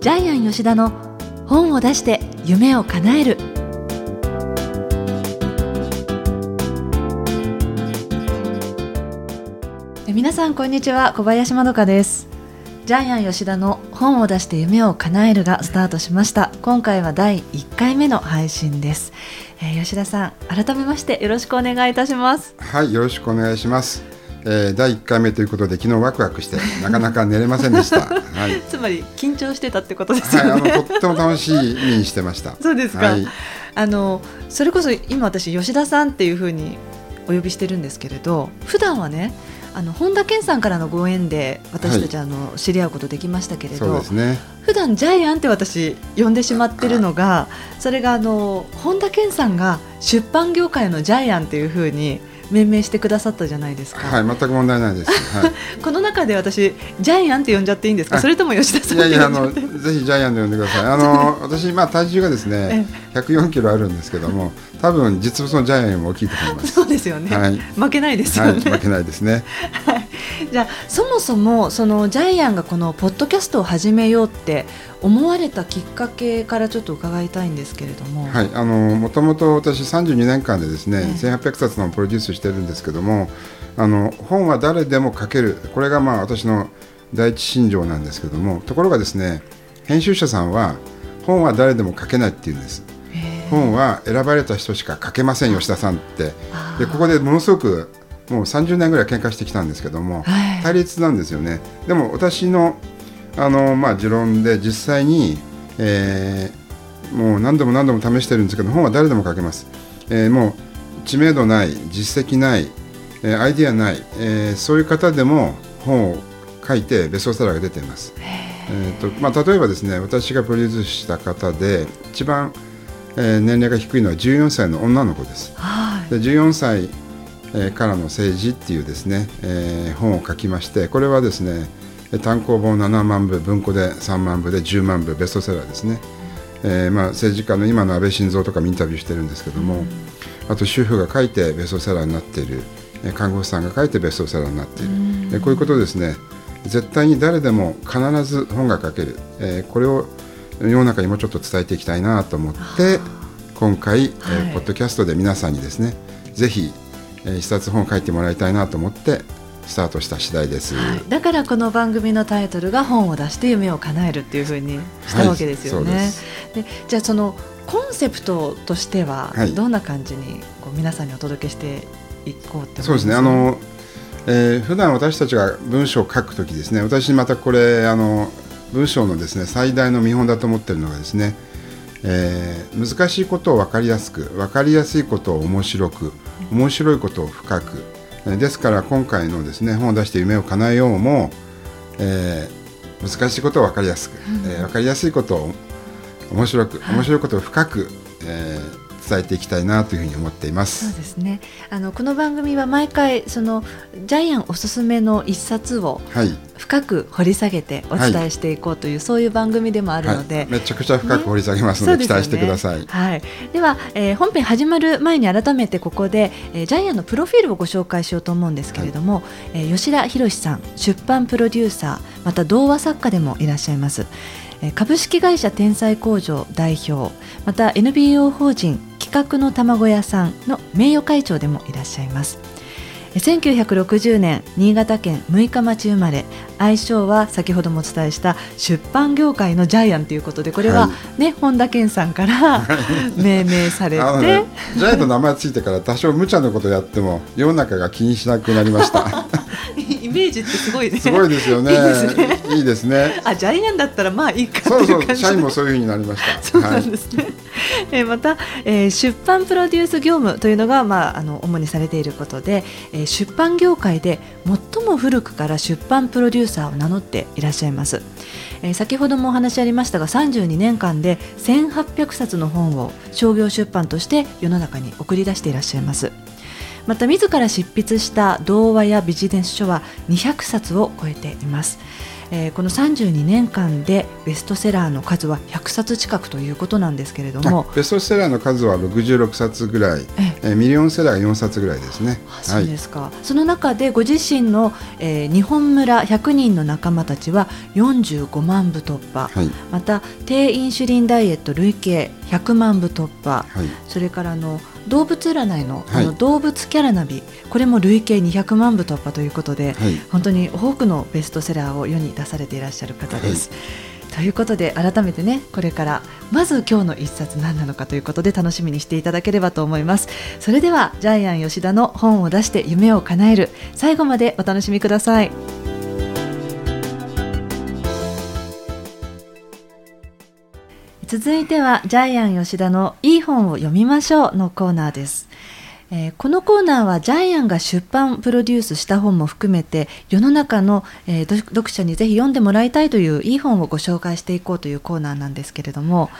ジャイアン吉田の本を出して夢を叶える。皆さんこんにちは。小林まどかです。ジャイアン吉田の本を出して夢を叶えるがスタートしました。今回は第1回目の配信です、えー、吉田さん改めましてよろしくお願いいたします。はいよろしくお願いしますえー、第1回目ということで昨日ワクワクしてなかなか寝れませんでした、はい、つまり緊張してたってことですよね、はい、あのとっても楽しみにしてました。そうですか、はい、あのそれこそ今私吉田さんっていうふうにお呼びしてるんですけれど普段はねあの本田健さんからのご縁で私たち、あの知り合うことできましたけれど、そうですね、普段ジャイアンって私呼んでしまってるのがそれがあの本田健さんが出版業界のジャイアンっていうふうに命名してくださったじゃないですか。はい、全く問題ないです。はい、この中で私ジャイアンって呼んじゃっていいんですか？それとも吉田さんいやいやあのぜひジャイアンで呼んでください。あの 私まあ体重がですね、104キロあるんですけども、多分実物のジャイアンも大きいと思います。そうですよね。はい、負けないですよね。はい、負けないですね。はい。じゃあそもそもそのジャイアンがこのポッドキャストを始めようって思われたきっかけからちょっと伺いたいんですけれども、はい、あのもともと私32年間でですね、ね1800冊のプロデュースしてるんですけどもあの本は誰でも書ける。これがまあ私の第一信条なんですけどもところがですね編集者さんは本は誰でも書けないって言うんです。本は選ばれた人しか書けません吉田さんって。でここでものすごくもう30年ぐらい喧嘩してきたんですけども、はい、対立なんですよね。でも私のあの、まあ、持論で実際に、えー、もう何度も何度も試してるんですけど本は誰でも書けます、えー、もう知名度ない実績ない、えー、アイディアない、えー、そういう方でも本を書いてベストセラーが出ています、えーとまあ、例えばですね私がプロデュースした方で一番、えー、年齢が低いのは14歳の女の子です、はい、で14歳からの政治っていうですね、えー、本を書きましてこれはですね単行本7万部文庫で3万部で10万部ベストセラーですね、えーまあ、政治家の今の安倍晋三とかもインタビューしてるんですけども、あと主婦が書いてベストセラーになっている。看護師さんが書いてベストセラーになっている、えこういうことですね絶対に誰でも必ず本が書ける、えー、これを世の中にもちょっと伝えていきたいなと思って今回、えー、ポッドキャストで皆さんにですねぜひ、えー、一冊本を書いてもらいたいなと思ってスタートした次第です、はい、だからこの番組のタイトルが本を出して夢を叶えるっていうふうにしたわけですよね。はい、でじゃあそのコンセプトとしてはどんな感じにこう皆さんにお届けしていこうってそうですね。あの、えー、普段私たちが文章を書くときですね私またこれあの文章のですね最大の見本だと思っているのがですね、えー、難しいことを分かりやすく分かりやすいことを面白く面白いことを深く。ですから今回のですね本を出して夢を叶えようも、えー、難しいことを分かりやすく、うん、えー、分かりやすいことを面白く、面白いことを深く、えー、伝えていきたいなというふうに思っています。そうですね。あのこの番組は毎回そのジャイアンおすすめの一冊を深く掘り下げてお伝えしていこうという、はい、そういう番組でもあるので、はい、めちゃくちゃ深く掘り下げますので、ね、期待してください、はい、では、えー、本編始まる前に改めてここで、えー、ジャイアンのプロフィールをご紹介しようと思うんですけれども、はい、えー、吉田博さん出版プロデューサーまた童話作家でもいらっしゃいます。株式会社天才工場代表また NPO 法人企画の卵屋さんの名誉会長でもいらっしゃいます1960年新潟県六日町生まれ愛称は先ほどもお伝えした出版業界のジャイアンということでこれはね、はい、本田健さんから 命名されて、ね、ジャイアンの名前ついてから多少無茶なことやっても世の中が気にしなくなりました メージってすごいね。すごいですよね。いいですね。いいですねあ、ジャイアンだったらまあいいかそうそう、社員もそういうふうになりました。そうなんですね。はい、え、また、えー、出版プロデュース業務というのがまああの主にされていることで、えー、出版業界で最も古くから出版プロデューサーを名乗っていらっしゃいます。えー、先ほどもお話ありましたが32年間で1800冊の本を商業出版として世の中に送り出していらっしゃいます。また自ら執筆した童話やビジネス書は200冊を超えていますえー、この32年間でベストセラーの数は100冊近くということなんですけれどもベストセラーの数は66冊ぐらい、えー、ミリオンセラーが4冊ぐらいですね。そうですか、はい、その中でご自身の、えー、日本村100人の仲間たちは45万部突破、はい、また低インシュリンダイエット累計100万部突破、はい、それからの動物占いの,、あの動物キャラナビこれも累計200万部突破ということで、本当に多くのベストセラーを世に出されていらっしゃる方です。ということで改めてねこれからまず今日の一冊何なのかということで楽しみにしていただければと思います。それではジャイアン吉田の本を出して夢を叶える。最後までお楽しみください続いてはジャイアン吉田のいい本を読みましょうのコーナーです。えー、このコーナーはジャイアンが出版プロデュースした本も含めて世の中の、えー、読者にぜひ読んでもらいたいといういい本をご紹介していこうというコーナーなんですけれども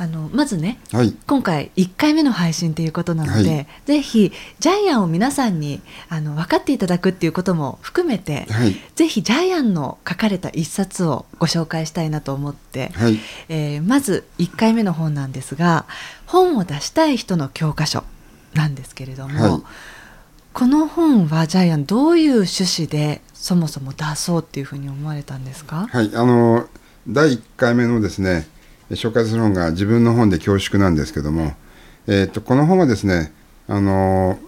あのまずね、はい、今回1回目の配信ということなので、はい、ぜひジャイアンを皆さんにあの分かっていただくっていうことも含めて、はい、ぜひジャイアンの書かれた一冊をご紹介したいなと思って、はい、えー、まず1回目の本なんですが本を出したい人の教科書なんですけれども、はい、この本はジャイアンどういう趣旨でそもそも出そうっていうふうに思われたんですか？はい。あの第1回目のですね紹介する本が自分の本で恐縮なんですけども、えーと、この本はですねあの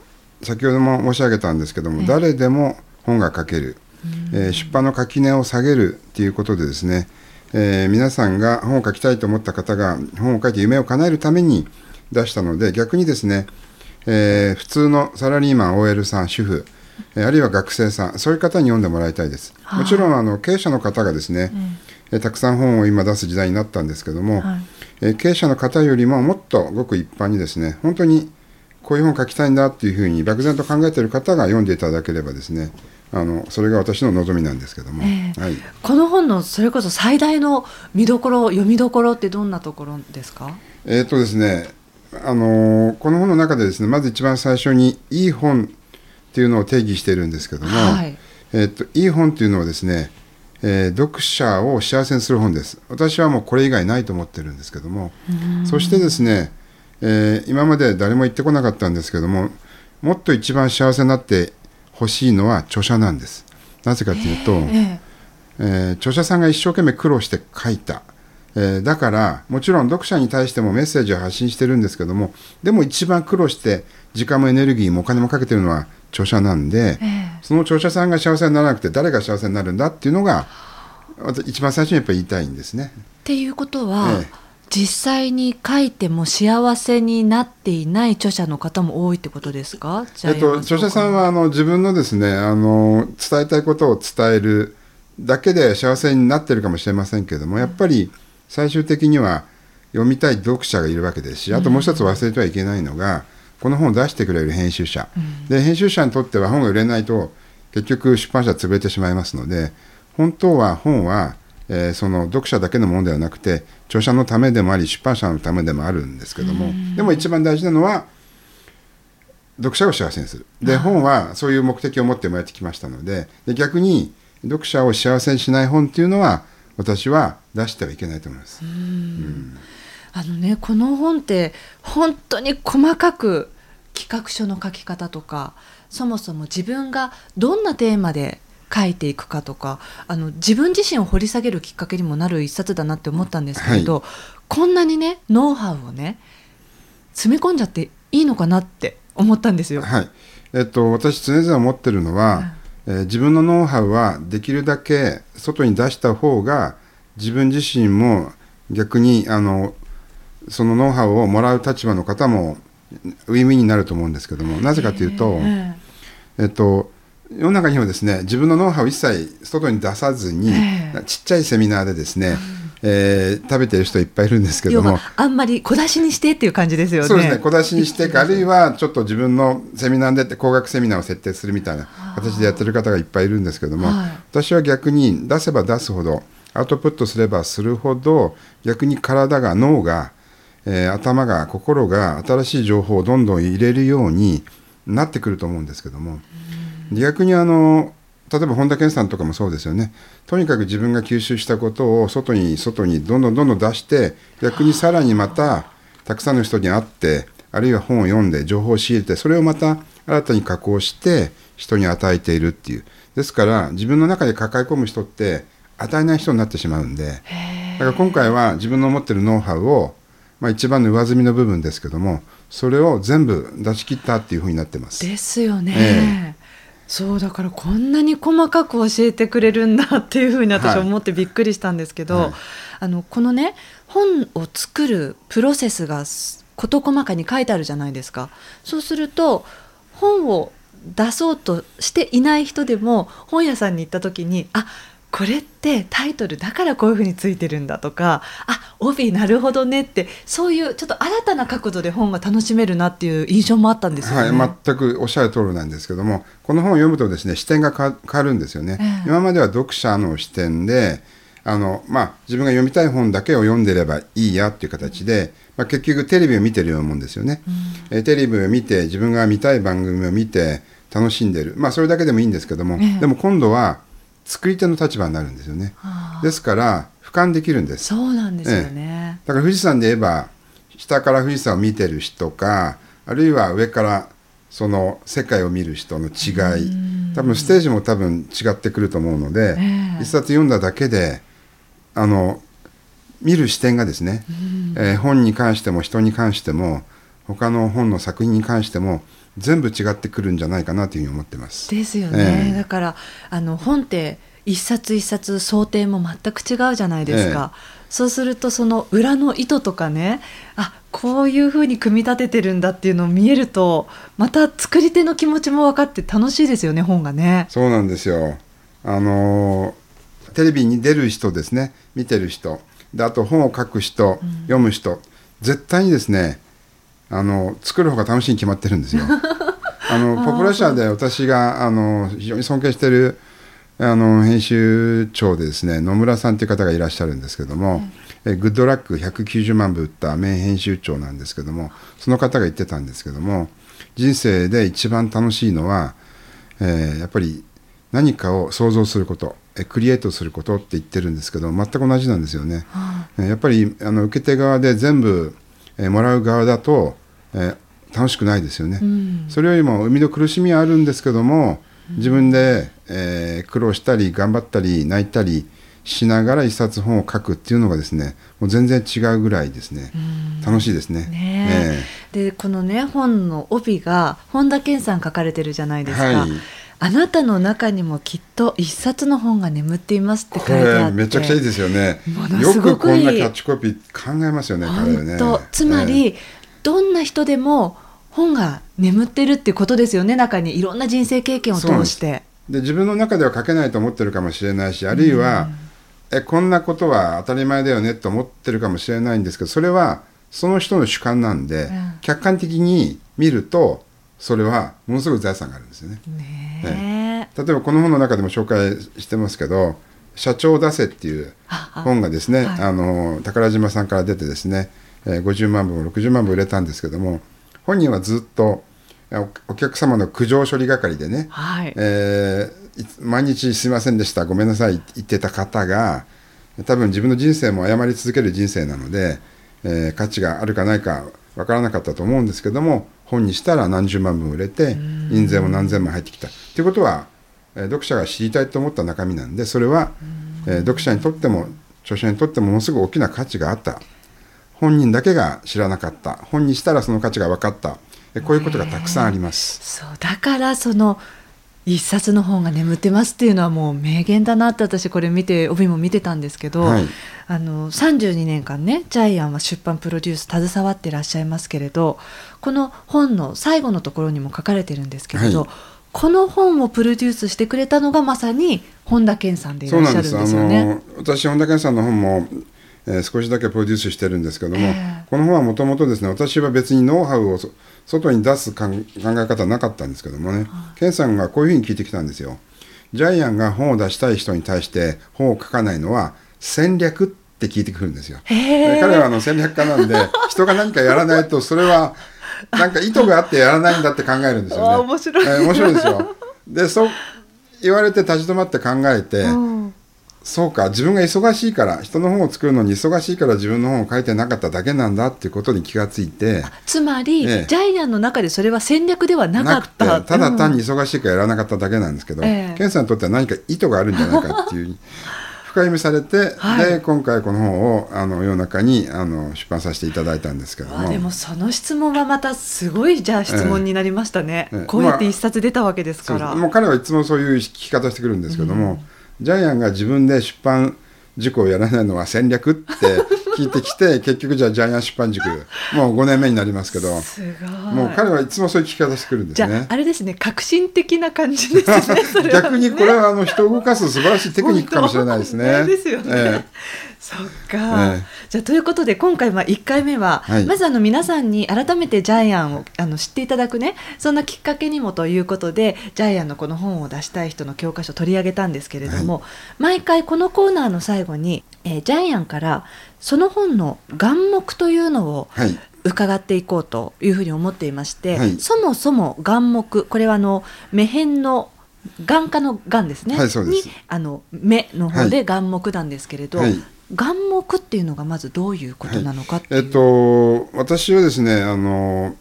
先ほども申し上げたんですけども、誰でも本が書ける、えー、出版の垣根を下げるということでですね、えー、皆さんが本を書きたいと思った方が本を書いて夢を叶えるために出したので逆にですねえー、普通のサラリーマン OL さん主婦あるいは学生さんそういう方に読んでもらいたいです、はあ、もちろんあの経営者の方がですね、うん、たくさん本を今出す時代になったんですけども、はい、え経営者の方よりももっとごく一般にですね本当にこういう本を書きたいんだっていうふうに漠然と考えている方が読んでいただければですねあのそれが私の望みなんですけども、えー、はい、この本のそれこそ最大の見どころ読みどころってどんなところですか？えっ、とですねあのこの本の中でですねまず一番最初にいい本っていうのを定義しているんですけども、はい、えっといい本っていうのはですね、えー、読者を幸せにする本です。私はもうこれ以外ないと思ってるんですけどもそしてですね、えー、今まで誰も言ってこなかったんですけどももっと一番幸せになってほしいのは著者なんです。なぜかというと、えー、えー、著者さんが一生懸命苦労して書いたえー、だからもちろん読者に対してもメッセージを発信してるんですけどもでも一番苦労して時間もエネルギーもお金もかけてるのは著者なんで、えー、その著者さんが幸せにならなくて誰が幸せになるんだっていうのが一番最初にやっぱり言いたいんですね。っていうことは、えー、実際に書いても幸せになっていない著者の方も多いってことですか、えっと、著者さんはあの自分のですねあの伝えたいことを伝えるだけで幸せになってるかもしれませんけれどもやっぱり、うん最終的には読みたい読者がいるわけですしあともう一つ忘れてはいけないのが、この本を出してくれる編集者、で編集者にとっては本が売れないと結局出版社潰れてしまいますので本当は本は、えー、その読者だけのものではなくて著者のためでもあり出版社のためでもあるんですけども、でも一番大事なのは読者を幸せにする。で本はそういう目的を持って生まれてきましたのでで逆に読者を幸せにしない本っていうのは私は出してはいけないと思います。あのねこの本って本当に細かく企画書の書き方とかそもそも自分がどんなテーマで書いていくかとかあの自分自身を掘り下げるきっかけにもなる一冊だなって思ったんですけれど、はい、こんなにねノウハウをね詰め込んじゃっていいのかなって思ったんですよ。はいえっと、私常々思ってるのは、えー、自分のノウハウはできるだけ外に出した方が自分自身も逆にあのそのノウハウをもらう立場の方もウィンウィンになると思うんですけどもなぜかというと、えっと、世の中にはですね自分のノウハウを一切外に出さずに、ちっちゃいセミナーでですね、えー、食べてる人いっぱいいるんですけどもあんまり小出しにしてっていう感じですよね。そうですね小出しにしてかあるいはちょっと自分のセミナーでって高額セミナーを設定するみたいな形でやってる方がいっぱいいるんですけども、はい、私は逆に出せば出すほどアウトプットすればするほど逆に体が脳が、えー、頭が心が新しい情報をどんどん入れるようになってくると思うんですけども。逆にあの例えば本田健さんとかもそうですよね。とにかく自分が吸収したことを外に外にどんどんどんどん出して逆にさらにまたたくさんの人に会ってあるいは本を読んで情報を仕入れてそれをまた新たに加工して人に与えているっていう。ですから自分の中で抱え込む人って与えない人になってしまうんでだから今回は自分の持ってるノウハウを、まあ、一番の上積みの部分ですけどもそれを全部出し切ったっていうふうになってます。ですよね。ええそうだからこんなに細かく教えてくれるんだっていうふうに私は思ってびっくりしたんですけど、はいはい、あのこのね本を作るプロセスが事細かに書いてあるじゃないですか。そうすると本を出そうとしていない人でも本屋さんに行った時にあこれってタイトルだからこういうふうについてるんだとかあ帯なるほどねってそういうちょっと新たな角度で本が楽しめるなっていう印象もあったんですよね、はい、全くおっしゃる通りなんですけどもこの本を読むとですね視点が変わるんですよね、えー、今までは読者の視点であの、まあ、自分が読みたい本だけを読んでればいいやっていう形で、まあ、結局テレビを見てるようなもんですよね、うん、えテレビを見て自分が見たい番組を見て楽しんでる。まあそれだけでもいいんですけども、えー、でも今度は作り手の立場になるんですよね。ですから俯瞰できるんです。そうなんですよね。だから富士山で言えば下から富士山を見てる人かあるいは上からその世界を見る人の違い多分ステージも多分違ってくると思うので、えー、一冊読んだだけであの見る視点がですね、えー、本に関しても人に関しても他の本の作品に関しても全部違ってくるんじゃないかなというふうに思ってます。ですよね。えー、だからあの本って一冊一冊想定も全く違うじゃないですか。えー、そうするとその裏の意図とかね、あこういうふうに組み立ててるんだっていうのを見えると、また作り手の気持ちも分かって楽しいですよね本がね。そうなんですよ。あのテレビに出る人ですね、見てる人、であと本を書く人、うん、読む人、絶対にですね。あの作る方が楽しいに決まってるんですよ。あのポプラ社で私があの非常に尊敬しているあの編集長でですね野村さんという方がいらっしゃるんですけども、えグッドラック190万部売った名編集長なんですけどもその方が言ってたんですけども人生で一番楽しいのは、えー、やっぱり何かを想像することえクリエイトすることって言ってるんですけど全く同じなんですよね。はやっぱりあの受け手側で全部、えー、もらう側だとえー、楽しくないですよね、うん、それよりも生みの苦しみはあるんですけども自分で、えー、苦労したり頑張ったり泣いたりしながら一冊本を書くっていうのがですねもう全然違うぐらいですね、楽しいですね。ねでこのね本の帯が本田健さん書かれてるじゃないですか。はい。あなたの中にもきっと一冊の本が眠っていますって書いてあって。めちゃくちゃいいですよね。よくこんなキャッチコピー考えますよねね、つまり、えーどんな人でも本が眠ってるってことですよね中にいろんな人生経験を通して。で自分の中では書けないと思ってるかもしれないしあるいは、うん、えこんなことは当たり前だよねと思ってるかもしれないんですけどそれはその人の主観なんで、うん、客観的に見るとそれはものすごく財産があるんですよね。ね例えばこの本の中でも紹介してますけど「社長を出せ」っていう本がですね、はい、あの宝島さんから出てですねえー、50万部も60万部売れたんですけども本人はずっとお客様の苦情処理係でね、はい、えー、毎日すいませんでしたごめんなさい言ってた方が多分自分の人生も謝り続ける人生なので、えー、価値があるかないか分からなかったと思うんですけども本にしたら何十万部売れて印税も何千万入ってきた。ということは、えー、読者が知りたいと思った中身なんでそれは、えー、読者にとっても著者にとってもものすごく大きな価値があった本人だけが知らなかった。本にしたらその価値が分かった。こういうことがたくさんあります。そうだからその一冊の本が眠ってますっていうのはもう名言だなって私これ見て帯も見てたんですけど、はい、あの32年間ねジャイアンは出版プロデュース携わってらっしゃいますけれどこの本の最後のところにも書かれてるんですけれど、はい、この本をプロデュースしてくれたのがまさに本田健さんでいらっしゃるんですよね。私本田健さんの本もえー、少しだけプロデュースしてるんですけども、えー、この本はもともとですね私は別にノウハウを外に出す考え方なかったんですけどもね、ケンさんがこういうふうに聞いてきたんですよ。ジャイアンが本を出したい人に対して本を書かないのは戦略って聞いてくるんですよ。彼はあの戦略家なんで 人が何かやらないとそれはなんか意図があってやらないんだって考えるんですよね。面白い、えー、面白いですよ。でそ言われて立ち止まって考えて、うんそうか。自分が忙しいから人の本を作るのに忙しいから自分の本を書いてなかっただけなんだっていうことに気がついて。つまり、ええ。ジャイアンの中でそれは戦略ではなかった。ただ単にうん忙しいからやらなかっただけなんですけど、ええ。ケンさんにとっては何か意図があるんじゃないかっていう深読みされて、はい。で今回この本をあの世の中にあの出版させていただいたんですけども。あでもその質問はまたすごいじゃあ質問になりましたね、ええ。こうやって一冊出たわけですから、もう彼はいつもそういう聞き方してくるんですけども、ジャイアンが自分で出版塾をやらないのは戦略って 聞いてきて結局じゃあジャイアン出版塾もう5年目になりますけどすごいもう彼はいつもそういう聞き方してくるんですじゃあね。あれですね革新的な感じですね 逆にこれはあの人を動かす素晴らしいテクニックかもしれないですね。ですよね、えそっか、ええじゃあということで今回まあ1回目は、はい。まずあの皆さんに改めてジャイアンをあの知っていただくねそんなきっかけにもということでジャイアンのこの本を出したい人の教科書を取り上げたんですけれども、毎回このコーナーの最後に、えージャイアンからその本の眼目というのをはい。伺っていこうというふうに思っていまして、はい。そもそも眼目これはあの目辺の眼科の眼ですね、はいにあの目の方で眼目なんですけれど、はい眼目っていうのがまずどういうことなのかっていう、えっと私はですねあの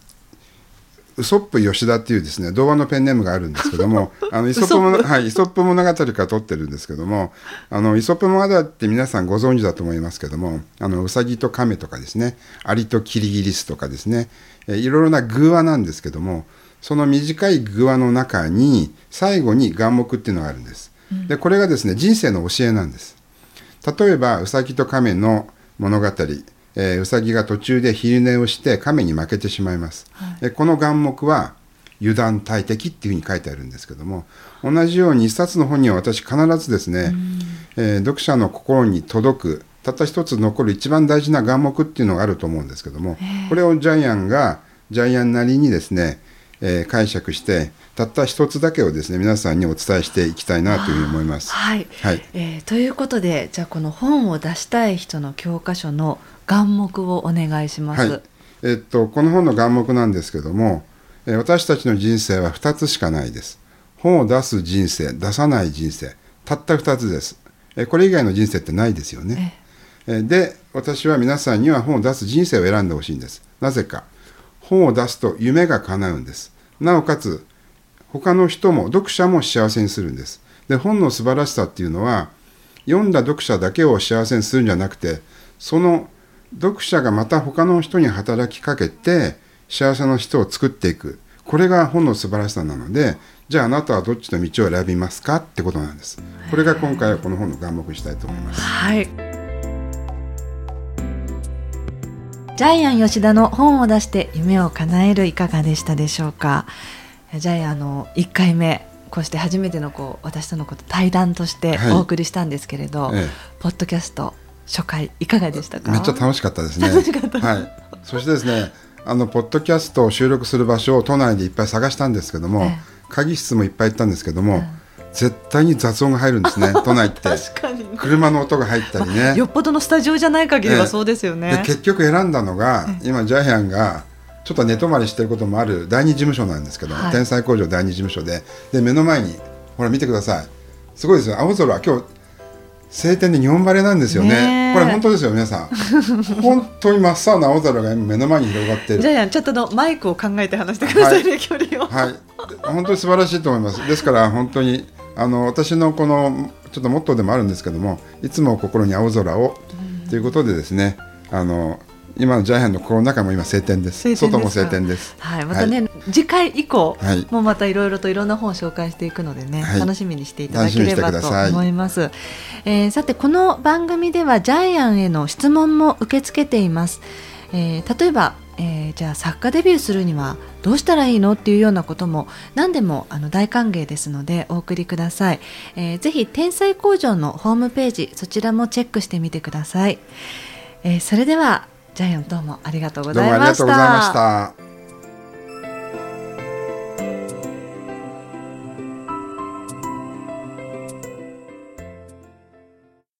ウソップ吉田っていうですね童話のペンネームがあるんですけども あのイソップ物はいイソップ物語から取ってるんですけどもあのイソップ物語って皆さんご存知だと思いますけどもあのウサギと亀とかですねアリとキリギリスとかですねえいろいろな偶話なんですけどもその短い偶話の中に最後に眼目っていうのがあるんです。でこれがですね人生の教えなんです。例えばウサギと亀の物語、えーウサギが途中で昼寝をして亀に負けてしまいます、えこの眼目は油断大敵っていうふうに書いてあるんですけども同じように一冊の本には私必ずですね、えー読者の心に届くたった一つ残る一番大事な眼目っていうのがあると思うんですけどもこれをジャイアンがジャイアンなりにですね、えー解釈してたった一つだけをですね皆さんにお伝えしていきたいなというふうに思います。はい、はいえーということでじゃあこの本を出したい人の教科書の眼目をお願いします。はいえっと、この本の眼目なんですけども、えー私たちの人生は2つしかないです。本を出す人生、出さない人生、たった2つです。えーこれ以外の人生ってないですよね。えーで、私は皆さんには本を出す人生を選んでほしいんです。なぜか、本を出すと夢が叶うんです。なおかつ、他の人も読者も幸せにするんです。で、本の素晴らしさっていうのは、読んだ読者だけを幸せにするんじゃなくて、その読者がまた他の人に働きかけて幸せな人を作っていくこれが本の素晴らしさなのでじゃああなたはどっちの道を選びますかってことなんですこれが今回はこの本の眼目にしたいと思いますはい。ジャイアン吉田の本を出して夢を叶えるいかがでしたでしょうか？ジャイアンあの一回目こうして初めてのこう私とのこと対談としてはい。お送りしたんですけれど、えポッドキャスト初回いかがでしたか？めっちゃ楽しかったですね。楽しかった。はい。そしてですねあのポッドキャストを収録する場所を都内でいっぱい探したんですけども、え会議室もいっぱい行ったんですけども、絶対に雑音が入るんですね 都内って。車の音が入ったりね。よっぽどのスタジオじゃない限りはそうですよね。で結局選んだのが今ジャイアンがちょっと寝泊まりしてることもある第二事務所なんですけど、はい。天才工場第二事務所で。で目の前にほら見てください。すごいですよ。青空今日晴天で日本晴れなんですよね。これ本当ですよ皆さん。本当に真っ青な青空が今目の前に広がってる。ジャイアンちょっとのマイクを考えて話してくださいね、は距離を。はい。本当に素晴らしいと思います。ですから本当にあの私のこのちょっとモットーでもあるんですけどもいつも心に青空をということでですねあの今のジャイアンの心の中も今晴天です。外も晴天です。はい、またね、次回以降、はい。もうまたいろいろといろんな本を紹介していくのでね、はい。楽しみにしていただければと思います。えーさてこの番組ではジャイアンへの質問も受け付けています。えー例えば、えーじゃあ作家デビューするにはどうしたらいいのっていうようなことも何でもあの大歓迎ですのでお送りください、えーぜひ天才工場のホームページそちらもチェックしてみてください、えーそれではジャイアンどうもありがとうごどうもありざいましがとうございました。